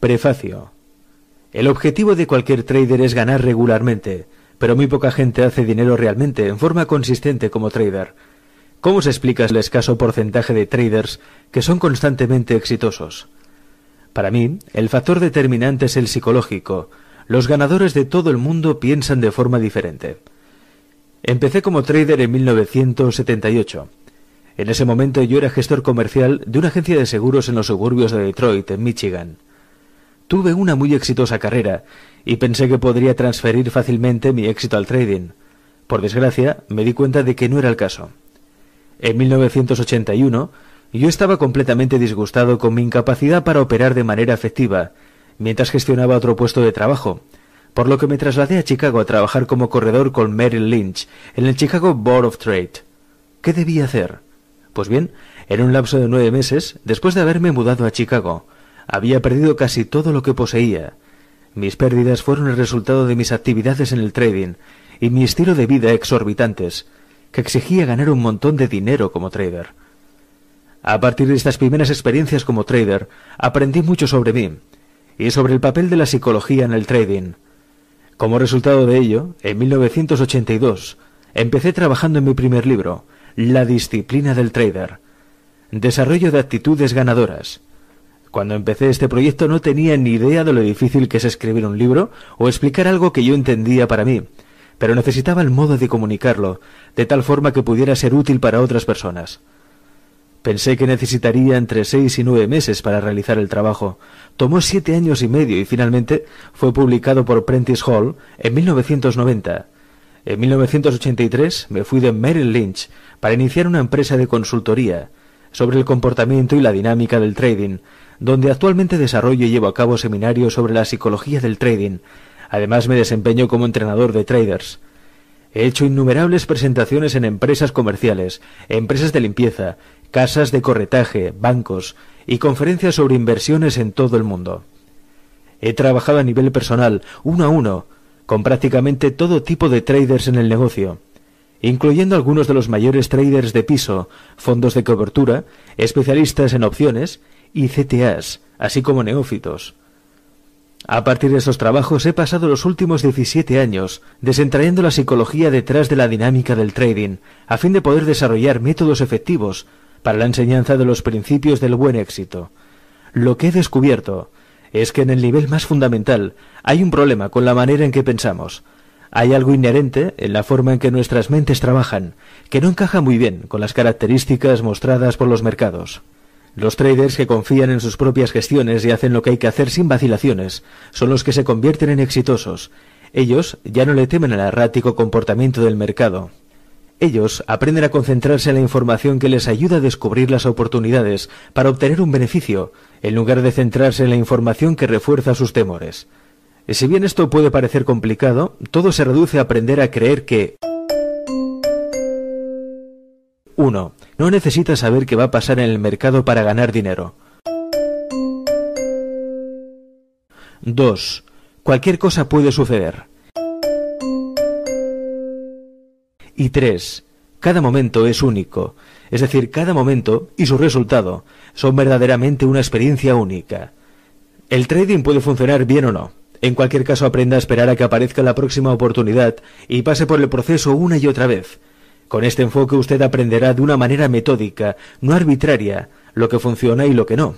Prefacio. El objetivo de cualquier trader es ganar regularmente, pero muy poca gente hace dinero realmente, en forma consistente como trader. ¿Cómo se explica el escaso porcentaje de traders que son constantemente exitosos? Para mí, el factor determinante es el psicológico. Los ganadores de todo el mundo piensan de forma diferente. Empecé como trader en 1978. En ese momento yo era gestor comercial de una agencia de seguros en los suburbios de Detroit, en Michigan. Tuve una muy exitosa carrera y pensé que podría transferir fácilmente mi éxito al trading. Por desgracia, me di cuenta de que no era el caso. En 1981, yo estaba completamente disgustado con mi incapacidad para operar de manera efectiva, mientras gestionaba otro puesto de trabajo, por lo que me trasladé a Chicago a trabajar como corredor con Merrill Lynch en el Chicago Board of Trade. ¿Qué debía hacer? Pues bien, en un lapso de nueve meses, después de haberme mudado a Chicago, había perdido casi todo lo que poseía. Mis pérdidas fueron el resultado de mis actividades en el trading y mi estilo de vida exorbitantes, que exigía ganar un montón de dinero como trader. A partir de estas primeras experiencias como trader, aprendí mucho sobre mí y sobre el papel de la psicología en el trading. Como resultado de ello, en 1982, empecé trabajando en mi primer libro, la disciplina del trader. Desarrollo de actitudes ganadoras. Cuando empecé este proyecto no tenía ni idea de lo difícil que es escribir un libro o explicar algo que yo entendía para mí, pero necesitaba el modo de comunicarlo, de tal forma que pudiera ser útil para otras personas. Pensé que necesitaría entre seis y nueve meses para realizar el trabajo. Tomó siete años y medio y finalmente fue publicado por Prentice Hall en 1990. En 1983 me fui de Merrill Lynch para iniciar una empresa de consultoría sobre el comportamiento y la dinámica del trading, donde actualmente desarrollo y llevo a cabo seminarios sobre la psicología del trading. Además me desempeño como entrenador de traders. He hecho innumerables presentaciones en empresas comerciales, empresas de limpieza, casas de corretaje, bancos y conferencias sobre inversiones en todo el mundo. He trabajado a nivel personal, uno a uno, con prácticamente todo tipo de traders en el negocio, incluyendo algunos de los mayores traders de piso, fondos de cobertura, especialistas en opciones y CTAs, así como neófitos. A partir de esos trabajos he pasado los últimos 17 años desentrañando la psicología detrás de la dinámica del trading, a fin de poder desarrollar métodos efectivos para la enseñanza de los principios del buen éxito. Lo que he descubierto es que en el nivel más fundamental hay un problema con la manera en que pensamos. Hay algo inherente en la forma en que nuestras mentes trabajan, que no encaja muy bien con las características mostradas por los mercados. Los traders que confían en sus propias gestiones y hacen lo que hay que hacer sin vacilaciones son los que se convierten en exitosos. Ellos ya no le temen al errático comportamiento del mercado. Ellos aprenden a concentrarse en la información que les ayuda a descubrir las oportunidades para obtener un beneficio, en lugar de centrarse en la información que refuerza sus temores. Y si bien esto puede parecer complicado, todo se reduce a aprender a creer que 1. No necesitas saber qué va a pasar en el mercado para ganar dinero. 2. Cualquier cosa puede suceder. Y tres, cada momento es único, es decir, cada momento y su resultado son verdaderamente una experiencia única. El trading puede funcionar bien o no. En cualquier caso, aprenda a esperar a que aparezca la próxima oportunidad y pase por el proceso una y otra vez. Con este enfoque usted aprenderá de una manera metódica, no arbitraria, lo que funciona y lo que no.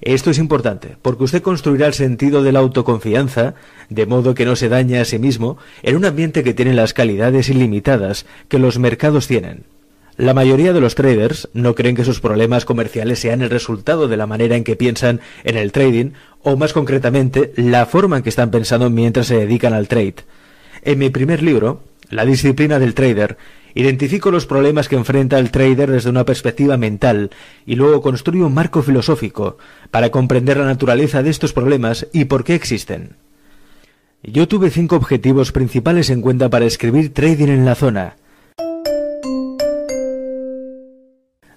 Esto es importante, porque usted construirá el sentido de la autoconfianza, de modo que no se dañe a sí mismo, en un ambiente que tiene las calidades ilimitadas que los mercados tienen. La mayoría de los traders no creen que sus problemas comerciales sean el resultado de la manera en que piensan en el trading, o más concretamente, la forma en que están pensando mientras se dedican al trade. En mi primer libro, La disciplina del trader, Identifico los problemas que enfrenta el trader desde una perspectiva mental y luego construyo un marco filosófico para comprender la naturaleza de estos problemas y por qué existen. Yo tuve cinco objetivos principales en cuenta para escribir Trading en la zona.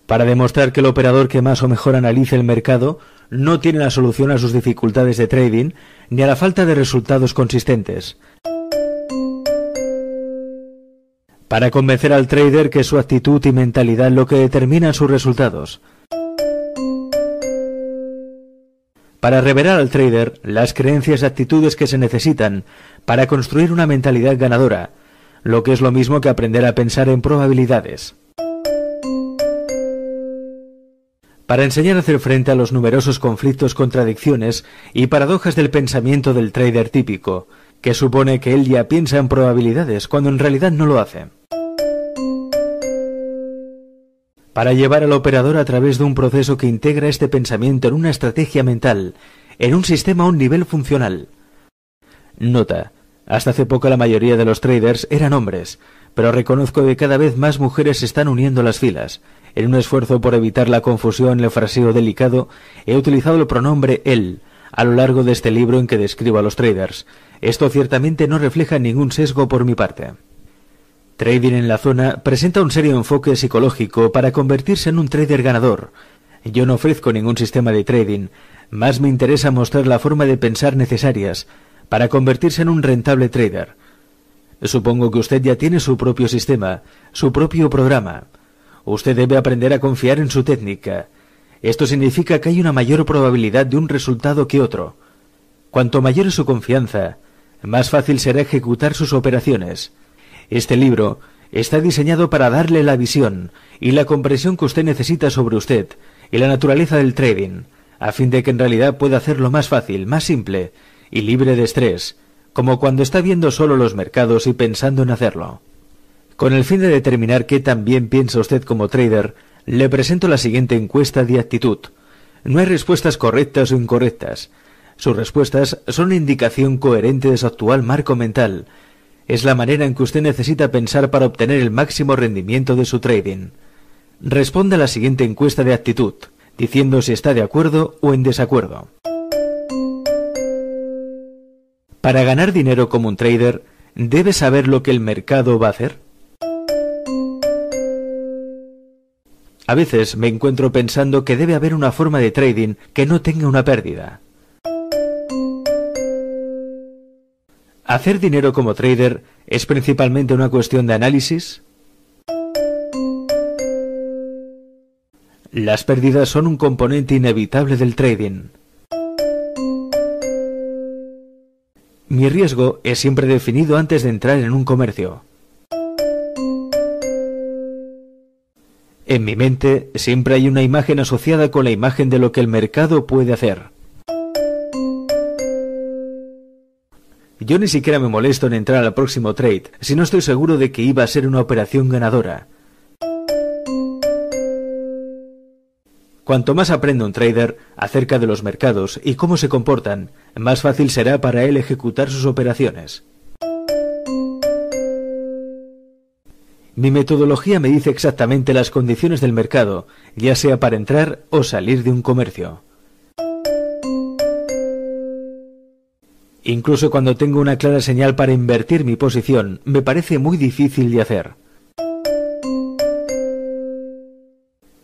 Para demostrar que el operador que más o mejor analice el mercado no tiene la solución a sus dificultades de trading ni a la falta de resultados consistentes para convencer al trader que su actitud y mentalidad lo que determinan sus resultados. para revelar al trader las creencias y actitudes que se necesitan para construir una mentalidad ganadora, lo que es lo mismo que aprender a pensar en probabilidades. Para enseñar a hacer frente a los numerosos conflictos, contradicciones y paradojas del pensamiento del trader típico, que supone que él ya piensa en probabilidades cuando en realidad no lo hace. Para llevar al operador a través de un proceso que integra este pensamiento en una estrategia mental, en un sistema a un nivel funcional. Nota. Hasta hace poco la mayoría de los traders eran hombres, pero reconozco que cada vez más mujeres se están uniendo las filas. En un esfuerzo por evitar la confusión en el fraseo delicado, he utilizado el pronombre él a lo largo de este libro en que describo a los traders. Esto ciertamente no refleja ningún sesgo por mi parte. Trading en la zona presenta un serio enfoque psicológico para convertirse en un trader ganador. Yo no ofrezco ningún sistema de trading, más me interesa mostrar la forma de pensar necesarias para convertirse en un rentable trader. Supongo que usted ya tiene su propio sistema, su propio programa. Usted debe aprender a confiar en su técnica. Esto significa que hay una mayor probabilidad de un resultado que otro. Cuanto mayor es su confianza, más fácil será ejecutar sus operaciones. Este libro está diseñado para darle la visión y la comprensión que usted necesita sobre usted y la naturaleza del trading, a fin de que en realidad pueda hacerlo más fácil, más simple y libre de estrés, como cuando está viendo solo los mercados y pensando en hacerlo. Con el fin de determinar qué tan bien piensa usted como trader, le presento la siguiente encuesta de actitud. No hay respuestas correctas o incorrectas. Sus respuestas son una indicación coherente de su actual marco mental. Es la manera en que usted necesita pensar para obtener el máximo rendimiento de su trading. Responda a la siguiente encuesta de actitud, diciendo si está de acuerdo o en desacuerdo. Para ganar dinero como un trader, ¿debe saber lo que el mercado va a hacer? A veces me encuentro pensando que debe haber una forma de trading que no tenga una pérdida. ¿Hacer dinero como trader es principalmente una cuestión de análisis? Las pérdidas son un componente inevitable del trading. Mi riesgo es siempre definido antes de entrar en un comercio. En mi mente siempre hay una imagen asociada con la imagen de lo que el mercado puede hacer. Yo ni siquiera me molesto en entrar al próximo trade si no estoy seguro de que iba a ser una operación ganadora. Cuanto más aprende un trader acerca de los mercados y cómo se comportan, más fácil será para él ejecutar sus operaciones. Mi metodología me dice exactamente las condiciones del mercado, ya sea para entrar o salir de un comercio. Incluso cuando tengo una clara señal para invertir mi posición, me parece muy difícil de hacer.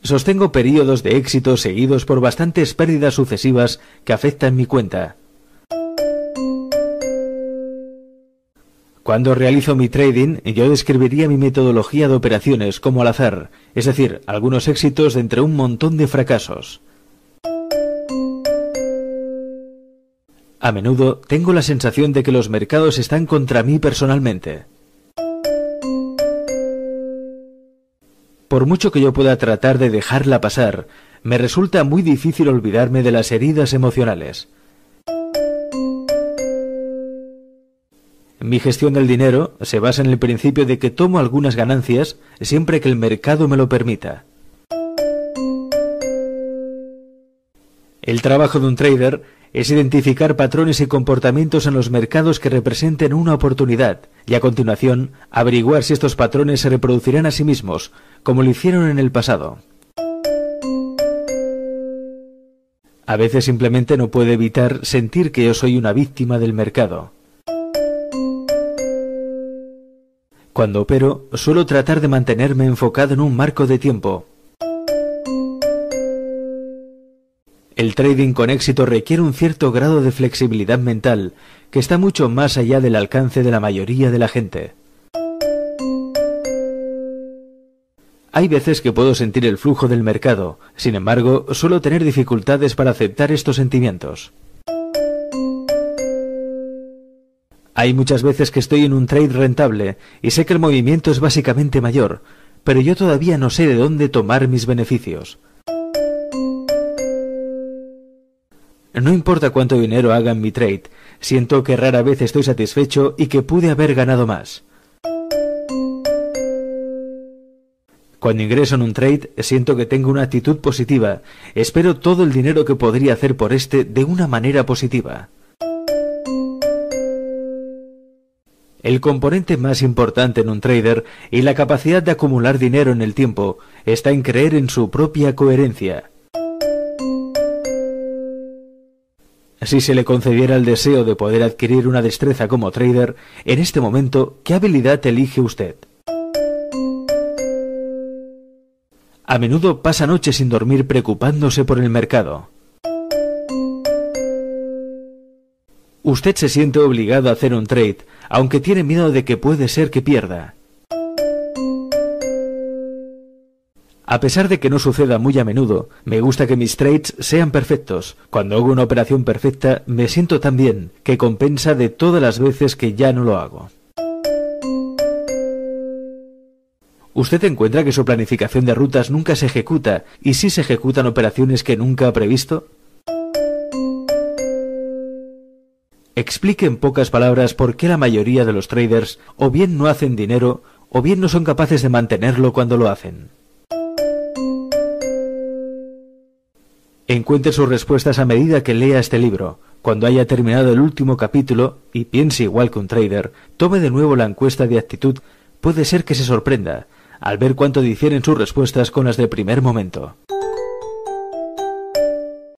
Sostengo periodos de éxito seguidos por bastantes pérdidas sucesivas que afectan mi cuenta. Cuando realizo mi trading, yo describiría mi metodología de operaciones como al azar, es decir, algunos éxitos entre un montón de fracasos. A menudo tengo la sensación de que los mercados están contra mí personalmente. Por mucho que yo pueda tratar de dejarla pasar, me resulta muy difícil olvidarme de las heridas emocionales. Mi gestión del dinero se basa en el principio de que tomo algunas ganancias siempre que el mercado me lo permita. El trabajo de un trader es identificar patrones y comportamientos en los mercados que representen una oportunidad y a continuación averiguar si estos patrones se reproducirán a sí mismos, como lo hicieron en el pasado. A veces simplemente no puedo evitar sentir que yo soy una víctima del mercado. Cuando opero, suelo tratar de mantenerme enfocado en un marco de tiempo, El trading con éxito requiere un cierto grado de flexibilidad mental que está mucho más allá del alcance de la mayoría de la gente. Hay veces que puedo sentir el flujo del mercado, sin embargo, suelo tener dificultades para aceptar estos sentimientos. Hay muchas veces que estoy en un trade rentable y sé que el movimiento es básicamente mayor, pero yo todavía no sé de dónde tomar mis beneficios. No importa cuánto dinero haga en mi trade, siento que rara vez estoy satisfecho y que pude haber ganado más. Cuando ingreso en un trade, siento que tengo una actitud positiva. Espero todo el dinero que podría hacer por este de una manera positiva. El componente más importante en un trader y la capacidad de acumular dinero en el tiempo está en creer en su propia coherencia. Si se le concediera el deseo de poder adquirir una destreza como trader, en este momento, ¿qué habilidad elige usted? A menudo pasa noches sin dormir preocupándose por el mercado. Usted se siente obligado a hacer un trade, aunque tiene miedo de que puede ser que pierda. A pesar de que no suceda muy a menudo, me gusta que mis trades sean perfectos. Cuando hago una operación perfecta, me siento tan bien que compensa de todas las veces que ya no lo hago. Usted encuentra que su planificación de rutas nunca se ejecuta y si se ejecutan operaciones que nunca ha previsto. Explique en pocas palabras por qué la mayoría de los traders o bien no hacen dinero o bien no son capaces de mantenerlo cuando lo hacen. Encuentre sus respuestas a medida que lea este libro. Cuando haya terminado el último capítulo y piense igual que un trader, tome de nuevo la encuesta de actitud. Puede ser que se sorprenda al ver cuánto difieren sus respuestas con las del primer momento.